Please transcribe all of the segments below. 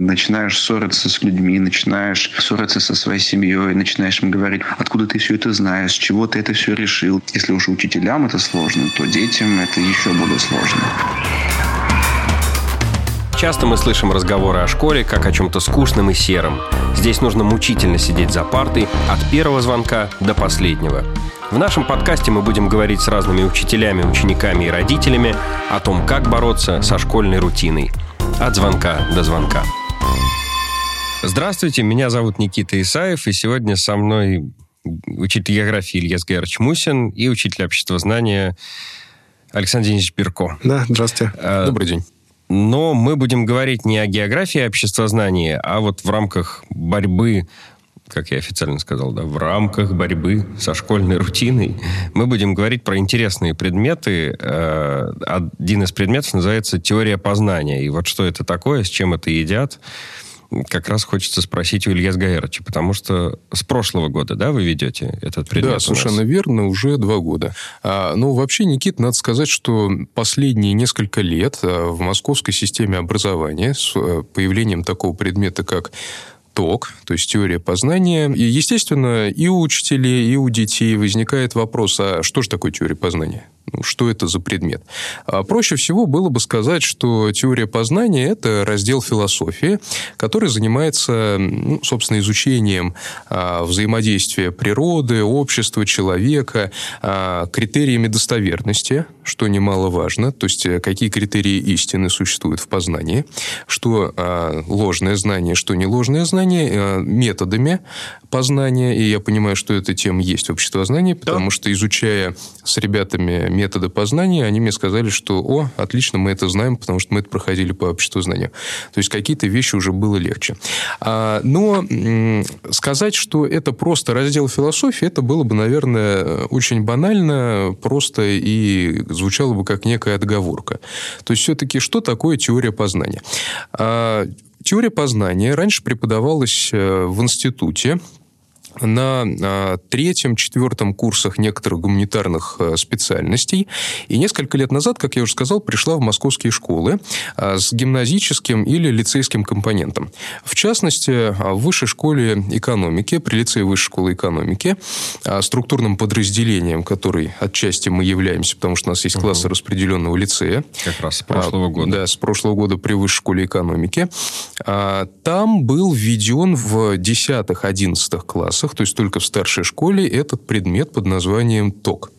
начинаешь ссориться с людьми, начинаешь ссориться со своей семьей, начинаешь им говорить, откуда ты все это знаешь, чего ты это все решил. Если уж учителям это сложно, то детям это еще более сложно. Часто мы слышим разговоры о школе как о чем-то скучном и сером. Здесь нужно мучительно сидеть за партой от первого звонка до последнего. В нашем подкасте мы будем говорить с разными учителями, учениками и родителями о том, как бороться со школьной рутиной. От звонка до звонка. Здравствуйте, меня зовут Никита Исаев, и сегодня со мной учитель географии Илья Георгиевич Мусин и учитель обществознания Александр Денисович Пирко. Да, здравствуйте. А, Добрый день. Но мы будем говорить не о географии обществознания, а вот в рамках борьбы как я официально сказал, да, в рамках борьбы со школьной рутиной мы будем говорить про интересные предметы. Э, один из предметов называется теория познания. И вот что это такое, с чем это едят, как раз хочется спросить у Илья Сгаеровича, потому что с прошлого года, да, вы ведете этот предмет? Да, совершенно верно, уже два года. А, ну, вообще, Никит, надо сказать, что последние несколько лет а, в московской системе образования с а, появлением такого предмета, как ТОК, то есть теория познания. И, естественно, и у учителей, и у детей возникает вопрос, а что же такое теория познания? Ну, что это за предмет? А проще всего было бы сказать, что теория познания – это раздел философии, который занимается, ну, собственно, изучением а, взаимодействия природы, общества, человека, а, критериями достоверности, что немаловажно, то есть э, какие критерии истины существуют в познании, что а, ложное знание, что не ложное знание, а, методами познания, и я понимаю, что эта тема есть в обществознании, потому да. что, изучая с ребятами методы познания, они мне сказали, что, о, отлично, мы это знаем, потому что мы это проходили по обществу знания. То есть какие-то вещи уже было легче. А, но сказать, что это просто раздел философии, это было бы, наверное, очень банально, просто и звучало бы как некая отговорка. То есть все-таки что такое теория познания? А, Теория познания раньше преподавалась э, в институте на а, третьем, четвертом курсах некоторых гуманитарных а, специальностей. И несколько лет назад, как я уже сказал, пришла в московские школы а, с гимназическим или лицейским компонентом. В частности, в высшей школе экономики, при лицее высшей школы экономики, структурным подразделением, который отчасти мы являемся, потому что у нас есть угу. классы распределенного лицея. Как раз с прошлого года. Да, с прошлого года при высшей школе экономики. Там был введен в 10-11 классах классах, то есть только в старшей школе, этот предмет под названием ТОК.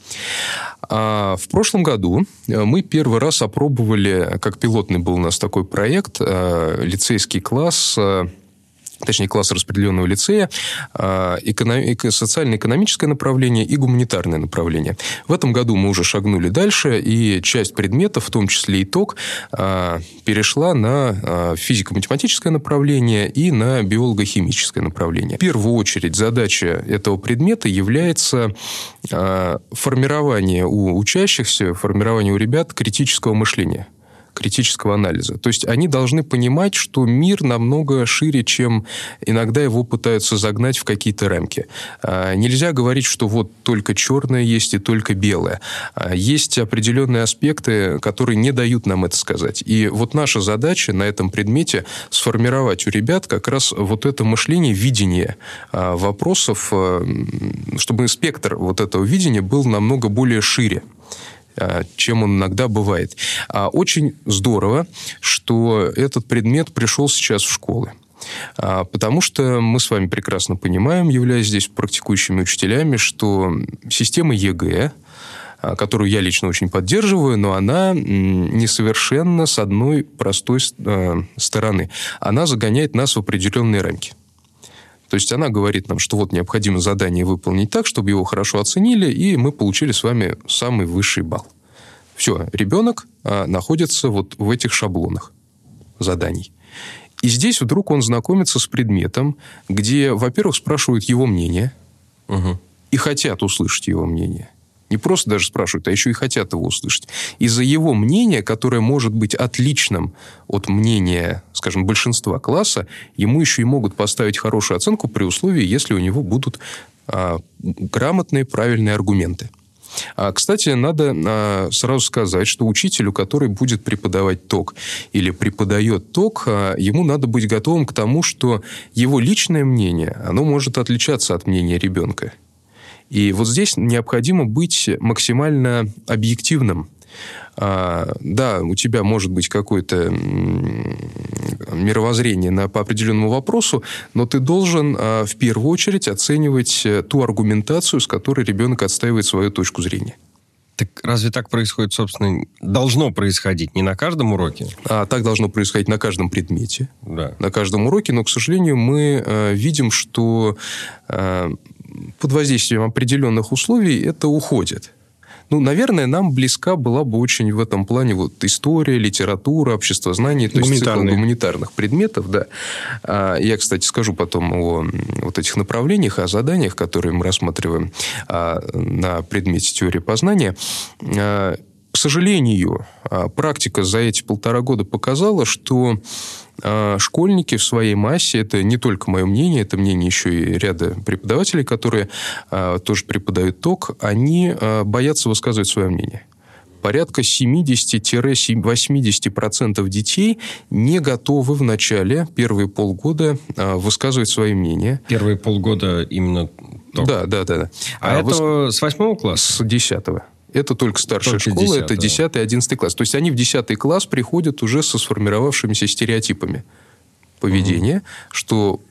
А в прошлом году э, мы первый раз опробовали, как пилотный был у нас такой проект, э, лицейский класс э, точнее, класс распределенного лицея, а, социально-экономическое направление и гуманитарное направление. В этом году мы уже шагнули дальше, и часть предметов, в том числе итог, а, перешла на а, физико-математическое направление и на биолого-химическое направление. В первую очередь задача этого предмета является формирование у учащихся, формирование у ребят критического мышления критического анализа. То есть они должны понимать, что мир намного шире, чем иногда его пытаются загнать в какие-то рамки. А, нельзя говорить, что вот только черное есть и только белое. А, есть определенные аспекты, которые не дают нам это сказать. И вот наша задача на этом предмете сформировать у ребят как раз вот это мышление, видение а, вопросов, чтобы спектр вот этого видения был намного более шире. А, чем он иногда бывает. А очень здорово, что этот предмет пришел сейчас в школы. А, потому что мы с вами прекрасно понимаем, являясь здесь практикующими учителями, что система ЕГЭ, которую я лично очень поддерживаю, но она несовершенна с одной простой стороны. Она загоняет нас в определенные рамки. То есть она говорит нам, что вот необходимо задание выполнить так, чтобы его хорошо оценили, и мы получили с вами самый высший балл. Все, ребенок а, находится вот в этих шаблонах заданий. И здесь вдруг он знакомится с предметом, где, во-первых, спрашивают его мнение, угу. и хотят услышать его мнение – не просто даже спрашивают, а еще и хотят его услышать. Из-за его мнения, которое может быть отличным от мнения, скажем, большинства класса, ему еще и могут поставить хорошую оценку при условии, если у него будут а, грамотные, правильные аргументы. А, кстати, надо а, сразу сказать, что учителю, который будет преподавать ток или преподает ток, а, ему надо быть готовым к тому, что его личное мнение, оно может отличаться от мнения ребенка. И вот здесь необходимо быть максимально объективным. А, да, у тебя может быть какое-то мировоззрение на, по определенному вопросу, но ты должен а, в первую очередь оценивать э, ту аргументацию, с которой ребенок отстаивает свою точку зрения. Так разве так происходит, собственно, должно происходить не на каждом уроке? А так должно происходить на каждом предмете, да. на каждом уроке, но, к сожалению, мы э, видим, что э, под воздействием определенных условий это уходит. Ну, наверное, нам близка была бы очень в этом плане вот история, литература, общество знаний, то есть цикл гуманитарных предметов, да. А, я, кстати, скажу потом о вот этих направлениях, о заданиях, которые мы рассматриваем а, на предмете теории познания. А, к сожалению, практика за эти полтора года показала, что а, школьники в своей массе, это не только мое мнение, это мнение еще и ряда преподавателей, которые а, тоже преподают ток, они а, боятся высказывать свое мнение порядка 70-80% детей не готовы в начале, первые полгода, высказывать свои мнения. Первые полгода именно ток? Да, да, да. А, а это выс... с восьмого класса? С десятого. Это только старшая только школа, 10 это 10 11 класс. То есть они в 10 класс приходят уже со сформировавшимися стереотипами поведения, угу. что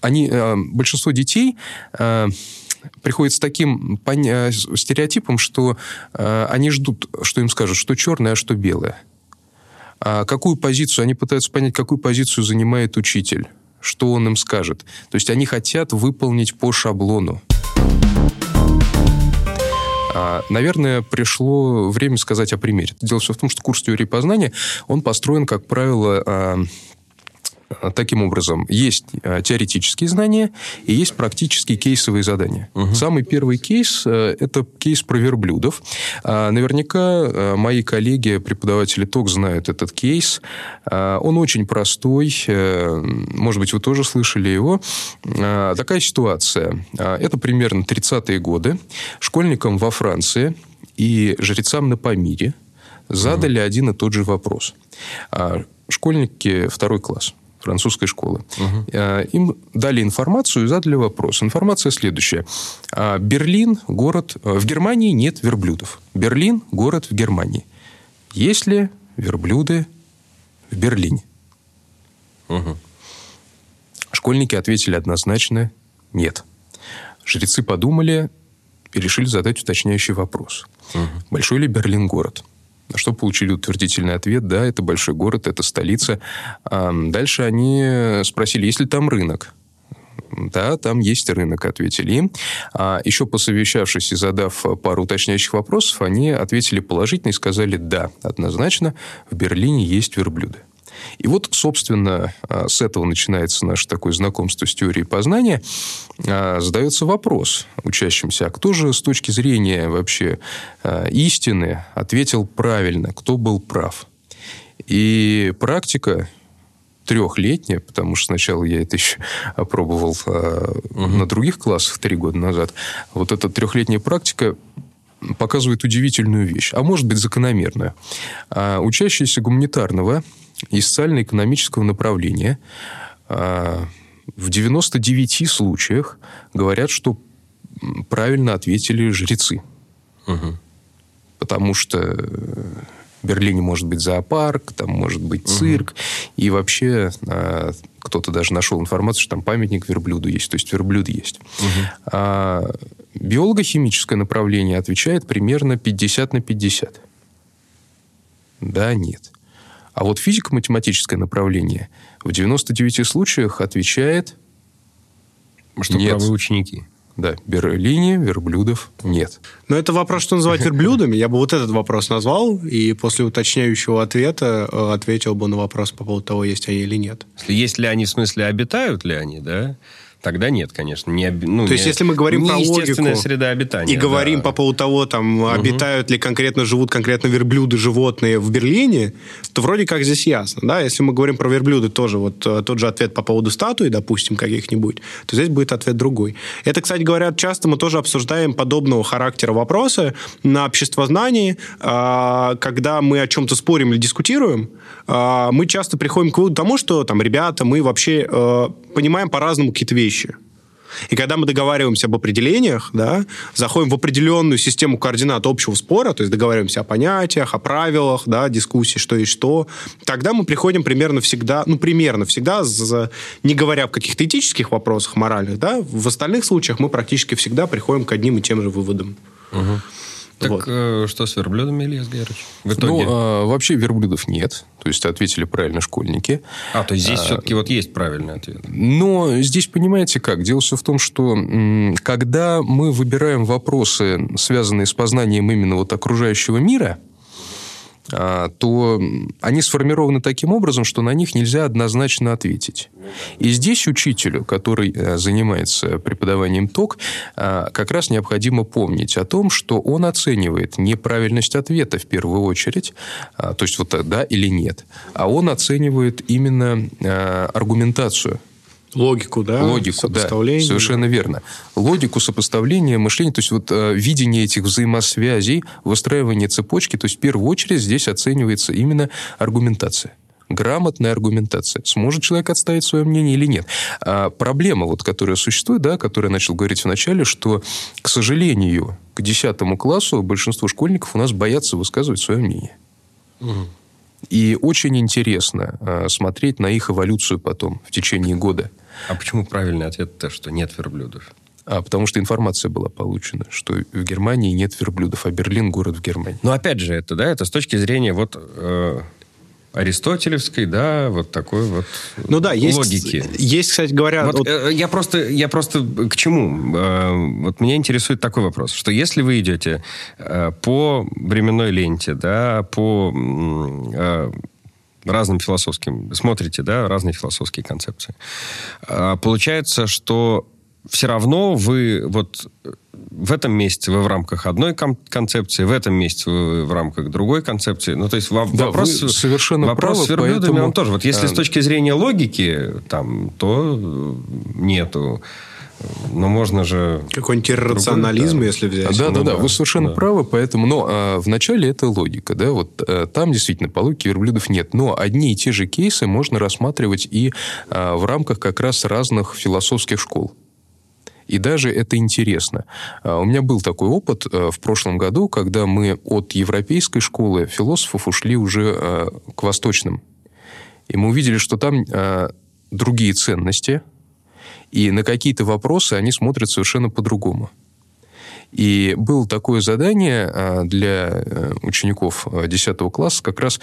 они, э, большинство детей э, приходят с таким э, стереотипом, что они ждут, что им скажут, что черное, а что белое. А какую позицию, они пытаются понять, какую позицию занимает учитель, что он им скажет. То есть они хотят выполнить по шаблону. А, наверное, пришло время сказать о примере. Дело все в том, что курс теории познания, он построен, как правило, а, таким образом. Есть теоретические знания и есть практические кейсовые задания. Угу. Самый первый кейс э, – это кейс про верблюдов. Наверняка э, мои коллеги, преподаватели ТОК, знают этот кейс. Он очень простой. Э, может быть, вы тоже слышали его. Такая ситуация. Это примерно 30-е годы. Школьникам во Франции и жрецам на Памире задали угу. один и тот же вопрос. Школьники второй класс – французской школы. Угу. Им дали информацию и задали вопрос. Информация следующая. А, Берлин – город... Э, в Германии нет верблюдов. Берлин – город в Германии. Есть ли верблюды в Берлине? Угу. Школьники ответили однозначно «нет». Жрецы подумали и решили задать уточняющий вопрос. Угу. Большой ли Берлин город? На что получили утвердительный ответ, да, это большой город, это столица. Дальше они спросили, есть ли там рынок. Да, там есть рынок, ответили им. А еще посовещавшись и задав пару уточняющих вопросов, они ответили положительно и сказали, да, однозначно, в Берлине есть верблюды. И вот, собственно, а, с этого начинается наше такое знакомство с теорией познания. А, задается вопрос учащимся, а кто же с точки зрения вообще а, истины ответил правильно, кто был прав? И практика трехлетняя, потому что сначала я это еще опробовал угу. на других классах три года назад. Вот эта трехлетняя практика показывает удивительную вещь, а может быть закономерную. А учащиеся гуманитарного из социально-экономического направления а, в 99 случаях говорят, что правильно ответили жрецы. Угу. Потому что в Берлине может быть зоопарк, там может быть цирк. Угу. И вообще а, кто-то даже нашел информацию, что там памятник верблюду есть. То есть верблюд есть. Угу. А биолого-химическое направление отвечает примерно 50 на 50. Да, нет. А вот физико-математическое направление в 99 случаях отвечает... Что нет. правы ученики. Да, Берлине верблюдов нет. Но это вопрос, что называть верблюдами. Я бы вот этот вопрос назвал, и после уточняющего ответа э, ответил бы на вопрос по поводу того, есть они или нет. Есть ли они, в смысле, обитают ли они, да? Тогда нет, конечно. Не, ну, То есть, не- если мы говорим про логику среда обитания. и говорим да. по поводу того, там, обитают ли конкретно, живут конкретно верблюды, животные в Берлине, то вроде как здесь ясно, да? Если мы говорим про верблюды, тоже вот э, тот же ответ по поводу статуи, допустим, каких-нибудь, то здесь будет ответ другой. Это, кстати говоря, часто мы тоже обсуждаем подобного характера вопросы на обществознании, а, когда мы о чем-то спорим или дискутируем, а, мы часто приходим к выводу тому, что там, ребята, мы вообще э, понимаем по-разному какие-то вещи. И когда мы договариваемся об определениях, да, заходим в определенную систему координат общего спора, то есть договариваемся о понятиях, о правилах, да, дискуссии, что и что, тогда мы приходим примерно всегда, ну, примерно всегда, за- не говоря в каких-то этических вопросах, моральных, да, в остальных случаях мы практически всегда приходим к одним и тем же выводам. Так Вот. э, что с верблюдами, Илья Сгерович? В итоге? Ну, а, вообще верблюдов нет. То есть, ответили правильно школьники. а, то есть здесь все-таки вот есть правильный ответ. Но здесь понимаете как? Дело все в том, что когда мы выбираем вопросы, связанные с познанием именно вот окружающего мира, а, то м, они сформированы таким образом, что на них нельзя однозначно ответить. И здесь учителю, который э, занимается преподаванием ТОК, а, как раз необходимо помнить о том, что он оценивает неправильность ответа в первую очередь, а, то есть вот так, да или нет, а он оценивает именно а, аргументацию Логику, да? логику, да, сопоставление. совершенно верно. Логику сопоставления мышления, то есть вот э, видение этих взаимосвязей, выстраивание цепочки, то есть в первую очередь здесь оценивается именно аргументация. Грамотная аргументация. Сможет человек отставить свое мнение или нет? А проблема, вот, которая существует, да, которую я начал говорить в начале, что, к сожалению, к 10 классу большинство школьников у нас боятся высказывать свое мнение. И очень интересно э, смотреть на их эволюцию потом, в течение года. А почему правильный ответ-то, что нет верблюдов? А, потому что информация была получена, что в Германии нет верблюдов, а Берлин город в Германии. Но опять же, это, да, это с точки зрения вот э, аристотелевской, да, вот такой вот Ну да, есть, логики. есть, кстати говоря... Вот, вот- э, я просто, я просто к чему? Э, вот меня интересует такой вопрос, что если вы идете э, по временной ленте, да, по э, разным философским, смотрите, да, разные философские концепции, э, получается, что все равно вы вот в этом месяце вы в рамках одной кон- концепции, в этом месяце вы в рамках другой концепции. Ну, то есть во- Да, вопрос, вы совершенно вопрос правы, с верблюдами, поэтому, он тоже. Вот если э, с точки зрения логики, там, то э, нету. Но можно же... Какой-нибудь иррационализм, да. если взять. Да, ну да, да, да, вы совершенно да. правы, поэтому, но а, вначале это логика, да, вот а, там действительно по логике верблюдов нет, но одни и те же кейсы можно рассматривать и а, в рамках как раз разных философских школ. И даже это интересно. А, У меня был такой опыт а, в прошлом году, когда мы от европейской школы философов ушли уже а, к восточным. И мы увидели, что там а, другие ценности, и на какие-то вопросы они смотрят совершенно по-другому. И было такое задание для э, учеников а, 10 класса как раз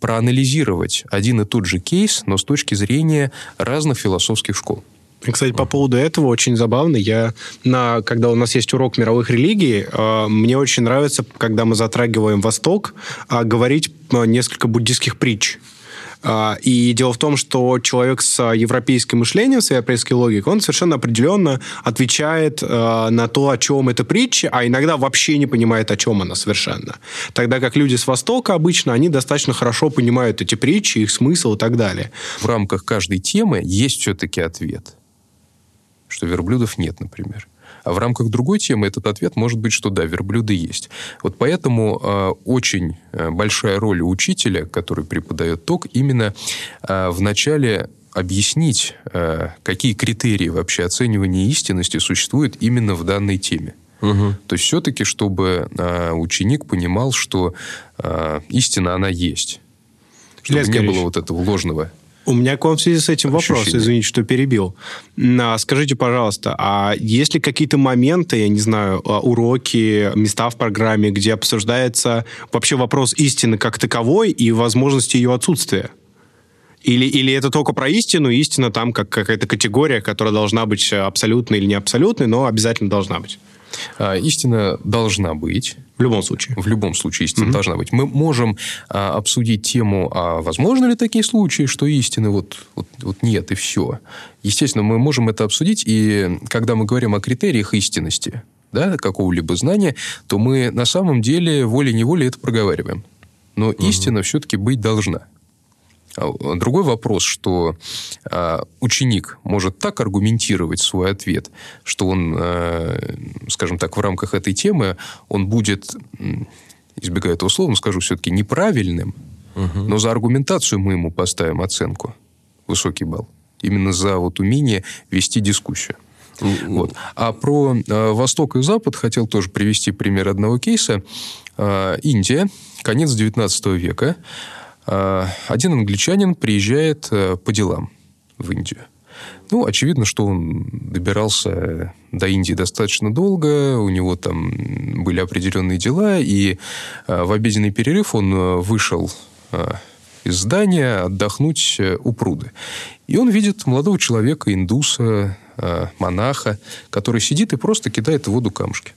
проанализировать один и тот же кейс, но с точки зрения разных философских школ. Кстати, по поводу этого очень забавно. Я, на, когда у нас есть урок мировых религий, э, мне очень нравится, когда мы затрагиваем Восток, э, говорить э, несколько буддийских притч. А, И дело в том, что человек с а, европейским мышлением, с европейской логикой, он совершенно определенно отвечает э, на то, о чем эта притча, а иногда вообще не понимает, о чем она совершенно. Тогда как люди с Востока обычно, они достаточно хорошо понимают эти притчи, их смысл и так далее. В рамках каждой темы есть все-таки ответ, что верблюдов нет, например. А в рамках другой темы этот ответ может быть, что да, верблюды есть. Вот поэтому э, очень э, большая роль учителя, который преподает ток, именно э, в начале объяснить, э, какие критерии вообще оценивания истинности существуют именно в данной теме. То есть все-таки, чтобы э, ученик понимал, что э, истина, она есть. Чтобы Илья не было Сергеевич, вот этого ложного У меня к вам в связи с этим вопрос, Ощущение. извините, что перебил. А, Скажите, пожалуйста, а есть ли какие-то моменты, я не знаю, а, уроки, места в программе, где обсуждается вообще вопрос истины как таковой и возможности ее отсутствия? Или, или это только про истину, истина там как какая-то категория, которая должна быть абсолютной или не абсолютной, но обязательно должна быть? А, истина должна быть. В любом случае. В любом случае истина угу. должна быть. Мы можем а, обсудить тему, а возможно ли такие случаи, что истины вот, вот, вот нет и все. Естественно, мы можем это обсудить, и когда мы говорим о критериях истинности, да, какого-либо знания, то мы на самом деле волей-неволей это проговариваем. Но угу. истина все-таки быть должна. А, другой вопрос, что э, ученик может так аргументировать свой ответ, что он, э, скажем так, в рамках этой темы, он будет, избегая этого слова, скажу все-таки неправильным, угу. но за аргументацию мы ему поставим оценку, высокий балл. Именно за вот умение вести дискуссию. Вот. А про э, Восток и Запад хотел тоже привести пример одного кейса. Э, Индия, конец 19 века. Э, один англичанин приезжает э, по делам в Индию. Ну, очевидно, что он добирался до Индии достаточно долго, у него там были определенные дела, и э, в обеденный перерыв он вышел из здания отдохнуть у пруды. И он видит молодого человека, индуса, монаха, который сидит и просто кидает в воду камушки.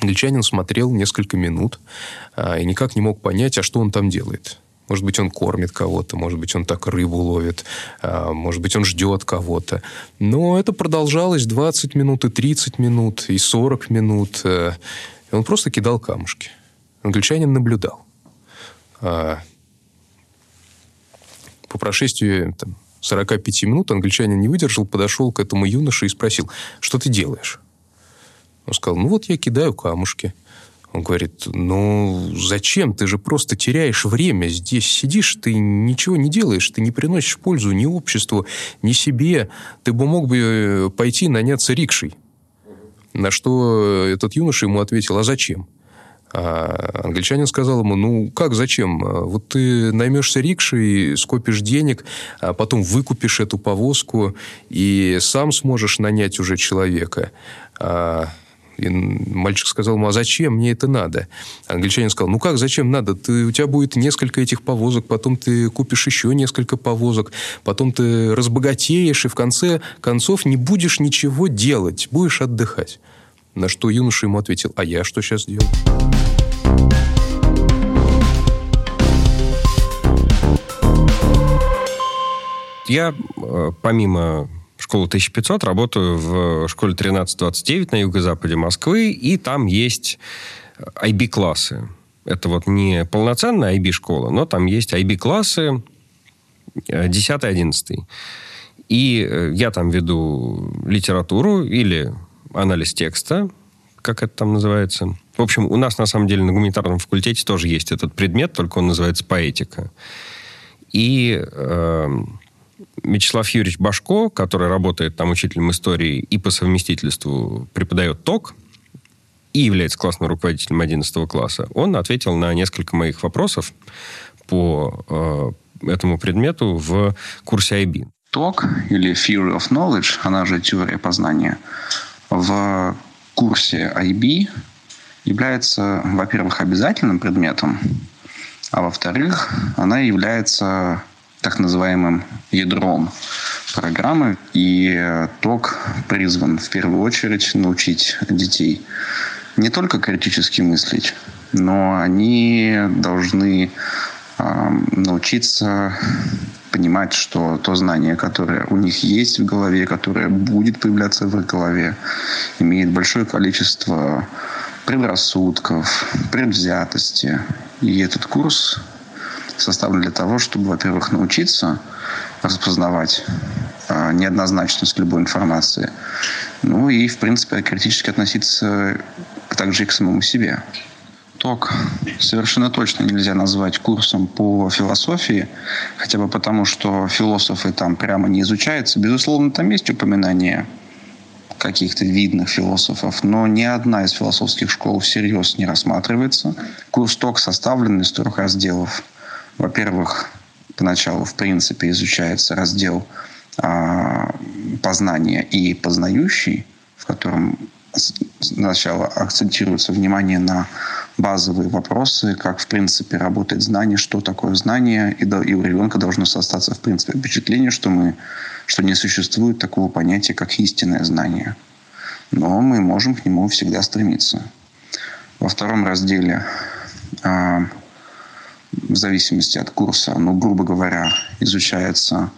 Англичанин смотрел несколько минут э, и никак не мог понять, а что он там делает. Может быть, он кормит кого-то, может быть, он так рыбу ловит, может быть, он ждет кого-то. Но это продолжалось 20 минут, и 30 минут, и 40 минут. И он просто кидал камушки. Англичанин наблюдал. По прошествии там, 45 минут англичанин не выдержал, подошел к этому юноше и спросил, что ты делаешь? Он сказал, ну вот я кидаю камушки. Он говорит, ну зачем? Ты же просто теряешь время. Здесь сидишь, ты ничего не делаешь, ты не приносишь пользу ни обществу, ни себе. Ты бы мог бы э, пойти наняться рикшей. На что этот юноша ему ответил, а зачем? А англичанин сказал ему, ну как, зачем? Вот ты наймешься рикшей, скопишь денег, а потом выкупишь эту повозку и сам сможешь нанять уже человека. А и мальчик сказал ему, а зачем мне это надо? Англичанин сказал, ну как, зачем надо? Ты, у тебя будет несколько этих повозок, потом ты купишь еще несколько повозок, потом ты разбогатеешь, и в конце концов не будешь ничего делать, будешь отдыхать. На что юноша ему ответил, а я что сейчас делаю? Я, э, помимо школы 1500, работаю в школе 1329 на юго-западе Москвы, и там есть IB-классы. Это вот не полноценная IB-школа, но там есть IB-классы 10-11. Э, и э, я там веду литературу или анализ текста, как это там называется. В общем, у нас на самом деле на гуманитарном факультете тоже есть этот предмет, только он называется поэтика. И э, Вячеслав Юрьевич Башко, который работает там учителем истории и по совместительству преподает ТОК, и является классным руководителем 11 класса, он ответил на несколько моих вопросов по э, этому предмету в курсе IB. ТОК или Theory of Knowledge, она же теория познания, в курсе IB является, во-первых, обязательным предметом, а во-вторых, она является так называемым ядром программы, и ТОК призван в первую очередь научить детей не только критически мыслить, но они должны э, научиться понимать, что то знание, которое у них есть в голове, которое будет появляться в их голове, имеет большое количество предрассудков, предвзятости. И этот курс составлен для того, чтобы, во-первых, научиться распознавать э, неоднозначность любой информации, ну и, в принципе, критически относиться также и к самому себе. ТОК совершенно точно нельзя назвать курсом по философии, хотя бы потому, что философы там прямо не изучаются. Безусловно, там есть упоминания каких-то видных философов, но ни одна из философских школ всерьез не рассматривается. Курс ТОК составлен из трех разделов. Во-первых, поначалу, в принципе, изучается раздел а, познания и познающий, в котором сначала акцентируется внимание на базовые вопросы, как, в принципе, работает знание, что такое знание, и, и у ребенка должно остаться, в принципе, впечатление, что, мы, что не существует такого понятия, как истинное знание. но мы можем к нему всегда стремиться. Во втором разделе, а, в зависимости от курса, ну, грубо говоря, изучается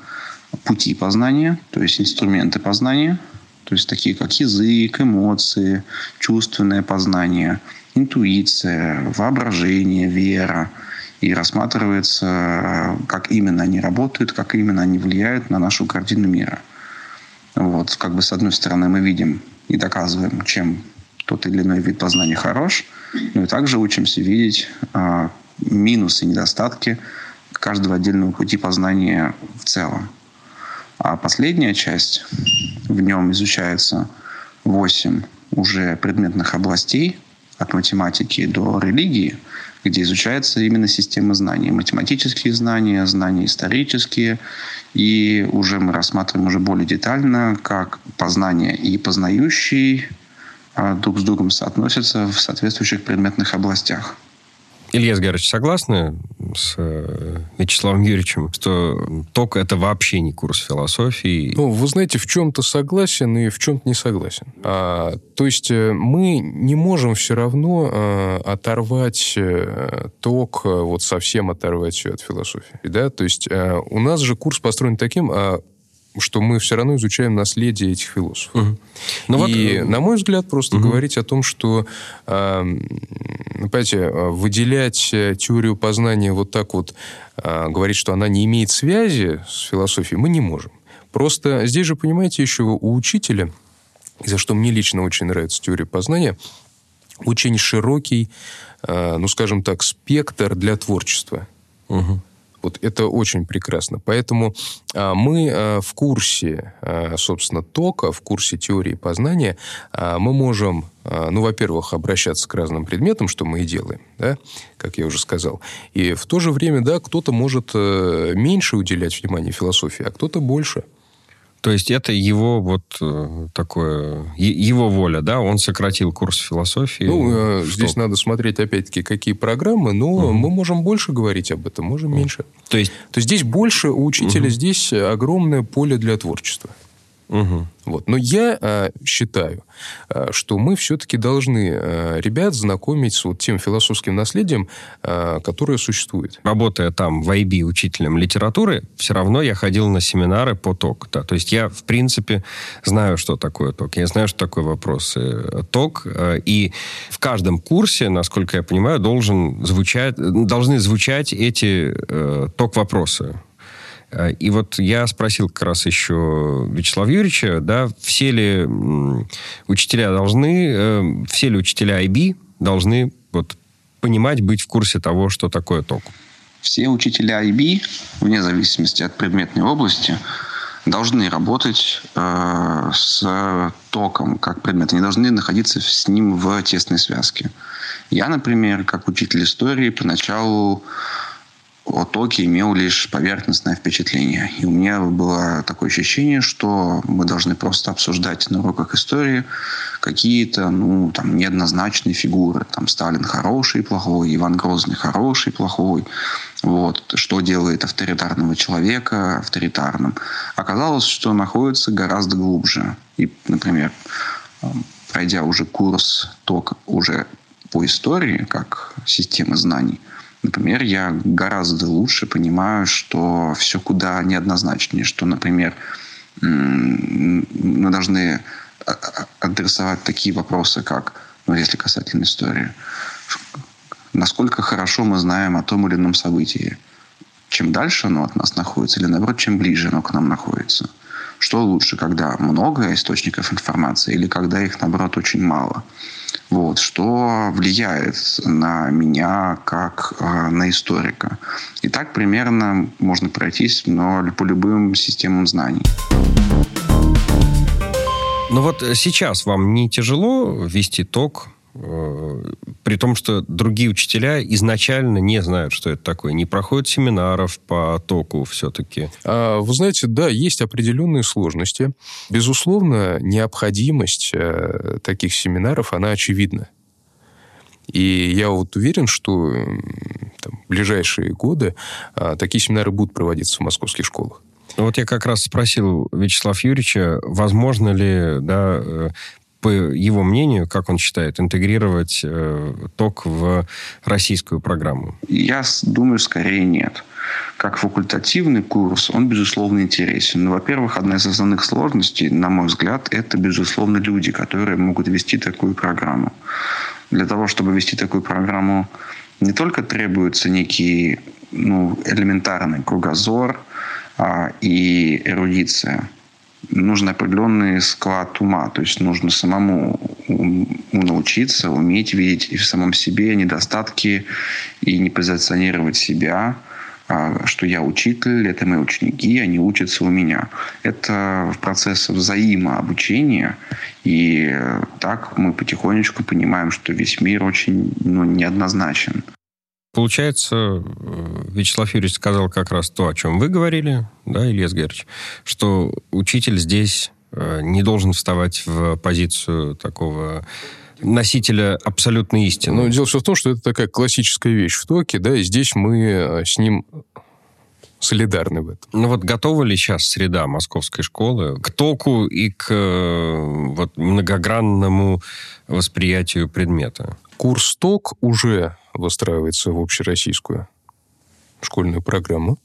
пути познания, то есть инструменты познания, то есть такие как язык, эмоции, чувственное познание, интуиция, воображение, вера. И рассматривается, как именно они работают, как именно они влияют на нашу картину мира. Вот, как бы с одной стороны мы видим и доказываем, чем тот или иной вид познания хорош, но и также учимся видеть а, минусы, недостатки каждого отдельного пути познания в целом. А последняя часть, в нем изучается 8 уже предметных областей, от математики до религии, где изучается именно система знаний. Математические знания, знания исторические. И уже мы рассматриваем уже более детально, как познание и познающий а, друг с другом соотносятся в соответствующих предметных областях. Илья Сгарович, согласны с э, Вячеславом Юрьевичем, что ток это вообще не курс философии? Ну, вы знаете, в чем-то согласен и в чем-то не согласен. А, то есть э, мы не можем все равно а, оторвать ток, вот совсем оторвать все от философии. Да? То есть а, у нас же курс построен таким, а, что мы все равно изучаем наследие этих философов. Угу. Ну, и, вот... на мой взгляд, просто угу. говорить о том, что, э, понимаете, выделять теорию познания вот так вот, э, говорить, что она не имеет связи с философией, мы не можем. Просто здесь же, понимаете, еще у учителя, за что мне лично очень нравится теория познания, очень широкий, э, ну, скажем так, спектр для творчества. Угу. Вот это очень прекрасно. Поэтому а, мы а, в курсе, а, собственно, тока, в курсе теории познания, а, мы можем, а, ну, во-первых, обращаться к разным предметам, что мы и делаем, да, как я уже сказал. И в то же время, да, кто-то может а, меньше уделять внимание философии, а кто-то больше. То есть это его вот э, такое, его воля, да? Он сократил курс философии. Ну, э, здесь надо смотреть, опять-таки, какие программы, но угу. мы можем больше говорить об этом, можем угу. меньше. То есть... То есть здесь больше у учителя, угу. здесь огромное поле для творчества. Угу. Вот. Но я э, считаю, э, что мы все-таки должны э, ребят знакомить с вот тем философским наследием, э, которое существует. Работая там в IB учителем литературы, все равно я ходил на семинары по ТОК. Да. То есть я, в принципе, знаю, что такое ТОК. Я знаю, что такое вопросы э, ТОК. Э, и в каждом курсе, насколько я понимаю, должен звучать, должны звучать эти э, ТОК-вопросы. Э, и вот я спросил как раз еще Вячеслава Юрьевича, да, все ли учителя должны, э, все ли учителя IB должны вот, понимать, быть в курсе того, что такое ток? Все учителя IB, вне зависимости от предметной области, должны работать э, с током как предмет. Они должны находиться с ним в тесной связке. Я, например, как учитель истории, поначалу о токе имел лишь поверхностное впечатление. И у меня было такое ощущение, что мы должны просто обсуждать на уроках истории какие-то, ну, там, неоднозначные фигуры. Там, Сталин хороший, плохой, Иван Грозный хороший, плохой. Вот. Что делает авторитарного человека авторитарным. Оказалось, что находится гораздо глубже. И, например, пройдя уже курс ток уже по истории, как система знаний, Например, я гораздо лучше понимаю, что все куда неоднозначнее, что, например, мы должны адресовать такие вопросы, как, ну, если касательно истории, насколько хорошо мы знаем о том или ином событии. Чем дальше оно от нас находится, или наоборот, чем ближе оно к нам находится. Что лучше, когда много источников информации или когда их, наоборот, очень мало? Вот, что влияет на меня как э, на историка. И так примерно можно пройтись но по любым системам знаний. Ну вот сейчас вам не тяжело вести ток Э, при том, что другие учителя изначально не знают, что это такое, не проходят семинаров по току все-таки. А, вы знаете, да, есть определенные сложности. Безусловно, необходимость э, таких семинаров, она очевидна. И я вот уверен, что там, в ближайшие годы а, такие семинары будут проводиться в московских школах. Вот я как раз спросил Вячеслава Юрьевича, возможно ли да, э, по его мнению, как он считает, интегрировать э, ТОК в российскую программу? Я думаю, скорее нет. Как факультативный курс он, безусловно, интересен. Но, во-первых, одна из основных сложностей, на мой взгляд, это, безусловно, люди, которые могут вести такую программу. Для того, чтобы вести такую программу, не только требуется некий ну, элементарный кругозор а, и эрудиция – нужен определенный склад ума. То есть нужно самому научиться, уметь видеть и в самом себе недостатки и не позиционировать себя, а, что я учитель, это мои ученики, они учатся у меня. Это процесс взаимообучения, и так мы потихонечку понимаем, что весь мир очень ну, неоднозначен. Получается, э, Вячеслав Юрьевич сказал как раз то, о чем вы говорили, да, Илья Сгерович, что учитель здесь э, не должен вставать в позицию такого носителя абсолютной истины. Ну, дело все в том, что это такая классическая вещь в токе, да, и здесь мы э, с ним солидарны в этом. Ну вот готова ли сейчас среда московской школы к току и к вот, многогранному восприятию предмета? Курс ТОК уже выстраивается в общероссийскую школьную программу.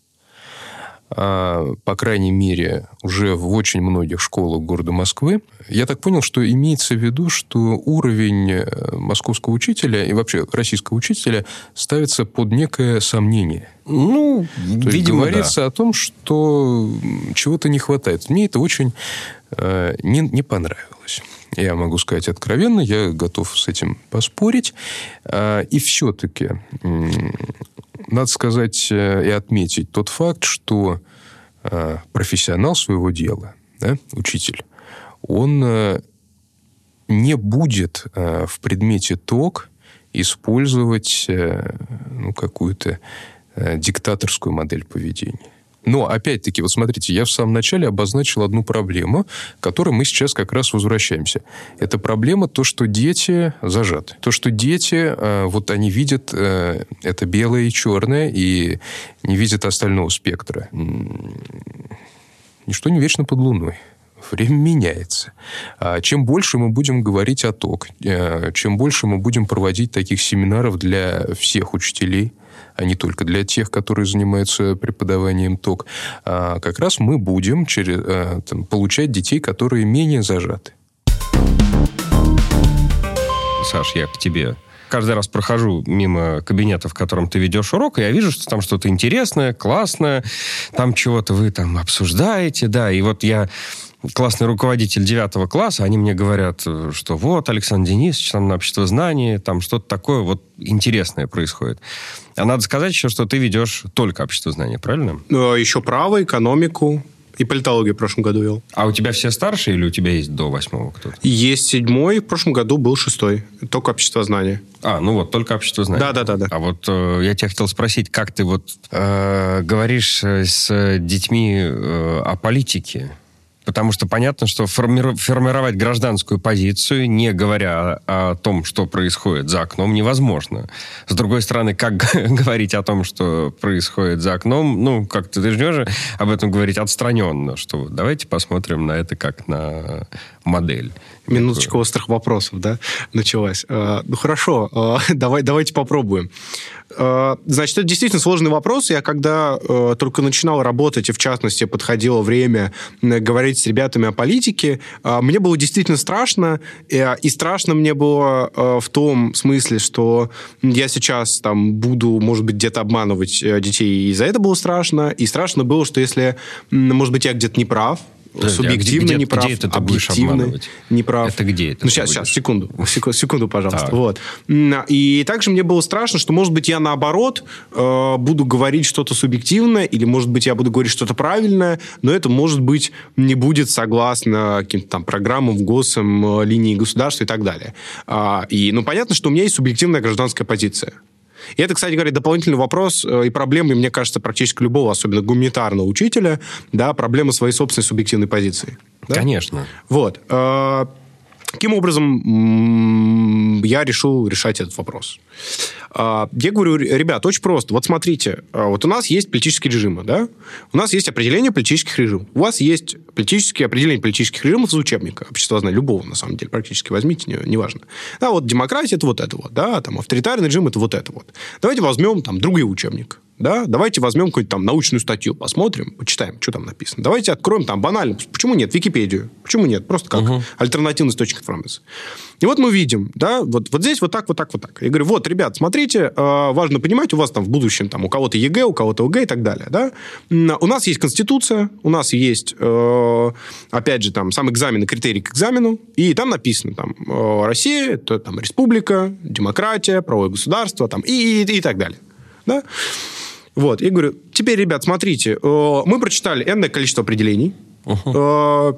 А, по крайней мере, уже в очень многих школах города Москвы. Я так понял, что имеется в виду, что уровень э, московского учителя и вообще российского учителя ставится под некое сомнение. Ну, То видимо, говорится да. о том, что чего-то не хватает. Мне это очень э, не, не понравилось. Я могу сказать откровенно, я готов с этим поспорить. А, и все-таки надо сказать э, и отметить тот факт, что а, профессионал своего дела, да, учитель, он э, не будет э, в предмете ТОК использовать ну, какую-то диктаторскую модель поведения. Но, опять-таки, вот смотрите, я в самом начале обозначил одну проблему, к которой мы сейчас как раз возвращаемся. Это проблема то, что дети зажаты. То, что дети, э, вот они видят э, это белое и черное, и не видят остального спектра. Ничто не вечно под луной время меняется. А чем больше мы будем говорить о ТОК, э, чем больше мы будем проводить таких семинаров для всех учителей, а не только для тех, которые занимаются преподаванием ТОК, а как раз мы будем через, а, там, получать детей, которые менее зажаты. Саш, я к тебе каждый раз прохожу мимо кабинета, в котором ты ведешь урок, и я вижу, что там что-то интересное, классное, там чего-то вы там обсуждаете, да, и вот я классный руководитель девятого класса, они мне говорят, что вот, Александр Денисович, там на общество знаний, там что-то такое вот интересное происходит. А надо сказать еще, что ты ведешь только общество знаний, правильно? Ну, а еще право, экономику, и политологию в прошлом году вел. А у тебя все старшие или у тебя есть до восьмого кто-то? Есть седьмой, в прошлом году был шестой. Только общество знания. А, ну вот, только общество знаний. Да, да, да. да. А вот э, я тебя хотел спросить, как ты вот э, говоришь с детьми э, о политике? Потому что понятно, что форми- формировать гражданскую позицию, не говоря о, том, что происходит за окном, невозможно. С другой стороны, как говорить о том, что происходит за окном, ну, как-то ты же же об этом говорить отстраненно, что давайте посмотрим на это как на модель. Минуточка острых вопросов, да, началась. Э, ну, хорошо, э, давай, давайте попробуем. Э, значит, это действительно сложный вопрос. Я когда только начинал работать, и в частности подходило время говорить с ребятами о политике, мне было действительно страшно. И страшно мне было в том смысле, что я сейчас там буду, может быть, где-то обманывать детей, и за это было страшно. И страшно было, что если, может быть, я где-то не прав, Подожди, субъективно а где, неправ, где это ты объективно неправ. Это где это? Ну, сейчас, сейчас, секунду, секунду, секунду пожалуйста. Так. Вот. И также мне было страшно, что, может быть, я наоборот э, буду говорить что-то субъективное, или, может быть, я буду говорить что-то правильное, но это, может быть, не будет согласно каким-то там программам, ГОСам, э, линии государства и так далее. А, и, ну, понятно, что у меня есть субъективная гражданская позиция. И это, кстати говоря, дополнительный вопрос э, и проблемы, мне кажется, практически любого, особенно гуманитарного учителя, да, проблема своей собственной субъективной позиции. Да? Конечно. Вот. Каким образом я решил решать этот вопрос? А, я говорю, ребят, очень просто. Вот смотрите, а, вот у нас есть политические режимы, да? У нас есть определение политических режимов. У вас есть политические определения политических режимов из учебника общества знания, любого, на самом деле, практически возьмите, неважно. Не да, вот демократия – это вот это вот, да, там авторитарный режим – это вот это вот. Давайте возьмем там другой учебник да, давайте возьмем какую-то там научную статью, посмотрим, почитаем, что там написано. Давайте откроем там банально, почему нет, Википедию, почему нет, просто как угу. альтернативный источник информации. И вот мы видим, да, вот, вот здесь вот так, вот так, вот так. Я говорю, вот, ребят, смотрите, э, важно понимать, у вас там в будущем там у кого-то ЕГЭ, у кого-то ОГЭ и так далее, да. У нас есть Конституция, у нас есть, э, опять же, там сам экзамен и критерий к экзамену, и там написано, там, э, Россия, это там республика, демократия, правовое государство, там, и, и, и так далее, да. Вот, я говорю, теперь, ребят, смотрите, э, мы прочитали энное количество определений. Uh-huh.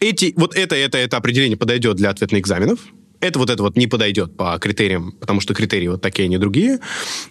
Эти, вот это, это, это определение подойдет для ответных экзаменов. Это вот это вот не подойдет по критериям, потому что критерии вот такие, а не другие.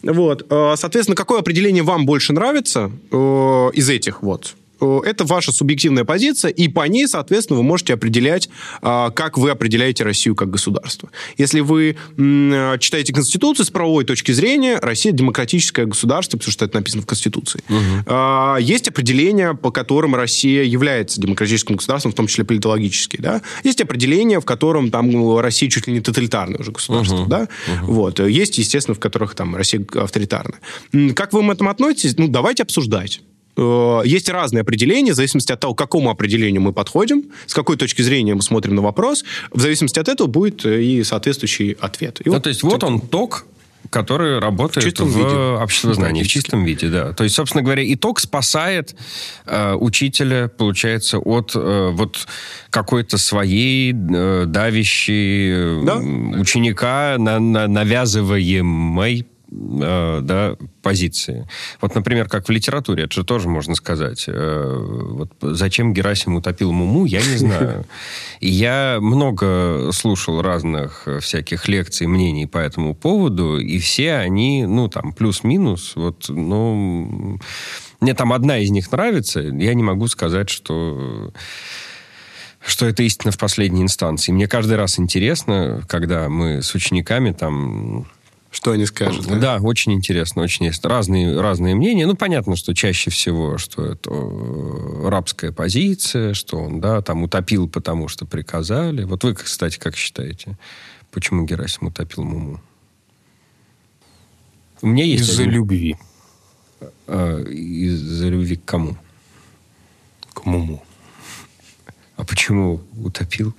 Вот. Э, соответственно, какое определение вам больше нравится из этих вот? Э, это ваша субъективная позиция, и по ней, соответственно, вы можете определять, а, как вы определяете Россию как государство. Если вы читаете Конституцию с правовой точки зрения, Россия демократическое государство, потому что это написано в Конституции. Угу. Есть определения, по которым Россия является демократическим государством, в том числе политологически. Да? Есть определения, в котором там Россия чуть ли не тоталитарное уже государство. Угу. Да? Угу. Вот. Есть, естественно, в которых там Россия авторитарная. Как вы к этому относитесь? Ну, давайте обсуждать. Э, есть разные определения, в зависимости от того, к какому определению мы подходим, с какой точки зрения мы смотрим на вопрос. В зависимости от этого будет э, и соответствующий ответ. И ну, вот, то есть вот он ток, который работает в, чистом в виде. обществознании, в чистом виде, да. То есть, собственно говоря, итог спасает э, учителя, получается, от э, вот какой-то своей э, давящей э, да? ученика на, на, навязываемой да, позиции. Вот, например, как в литературе, это же тоже можно сказать. Э, вот зачем Герасим утопил Муму, я не знаю. И я много слушал разных всяких лекций, мнений по этому поводу, и все они, ну, там, плюс-минус, вот, ну... Мне там одна из них нравится, я не могу сказать, что что это истина в последней инстанции. Мне каждый раз интересно, когда мы с учениками там что они скажут? Да, да очень интересно, очень есть разные, разные мнения. Ну, понятно, что чаще всего, что это э, рабская позиция, что он, да, там утопил, потому что приказали. Вот вы, кстати, как считаете, почему Герасим утопил Муму? У меня есть... Из-за один... любви. А, из-за любви к кому? К Муму. А почему утопил?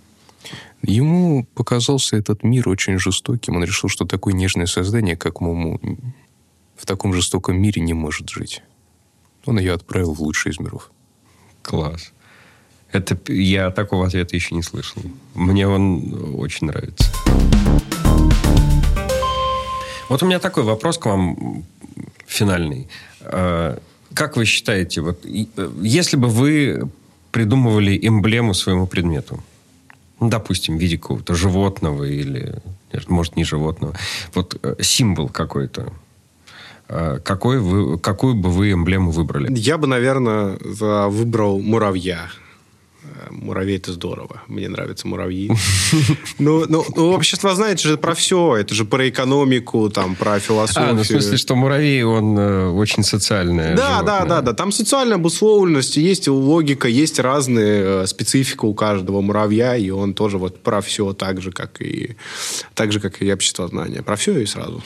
Ему показался этот мир очень жестоким. Он решил, что такое нежное создание, как Муму, в таком жестоком мире не может жить. Он ее отправил в лучший из миров. Класс. Это я такого ответа еще не слышал. Мне он очень нравится. Вот у меня такой вопрос к вам финальный. А, как вы считаете, вот э, если бы вы придумывали эмблему своему предмету, допустим, в виде какого-то животного или, может, не животного. Вот э, символ какой-то. А какой вы, какую бы вы эмблему выбрали? Я бы, наверное, выбрал муравья. Муравей это здорово. Мне нравятся муравьи. Ну, ну, ну, общество, знаете же, про все. Это же про экономику, там, про философию. А, ну, в смысле, что муравей, он э, очень социальный. Да, да, да, да. Там социальная обусловленность, есть логика, есть разные э, специфика у каждого муравья, и он тоже вот про все так же, как и, так же, как и общество знания. Про все и сразу.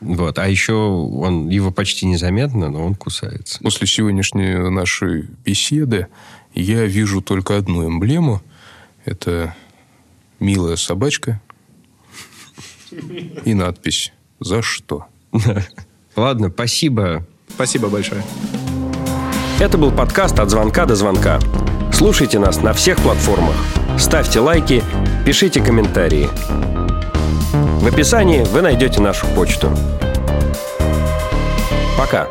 Вот. А еще он, его почти незаметно, но он кусается. После сегодняшней нашей беседы я вижу только одну эмблему. Это милая собачка и надпись «За что?». Ладно, спасибо. Спасибо большое. Это был подкаст «От звонка до звонка». Слушайте нас на всех платформах. Ставьте лайки, пишите комментарии. В описании вы найдете нашу почту. Пока.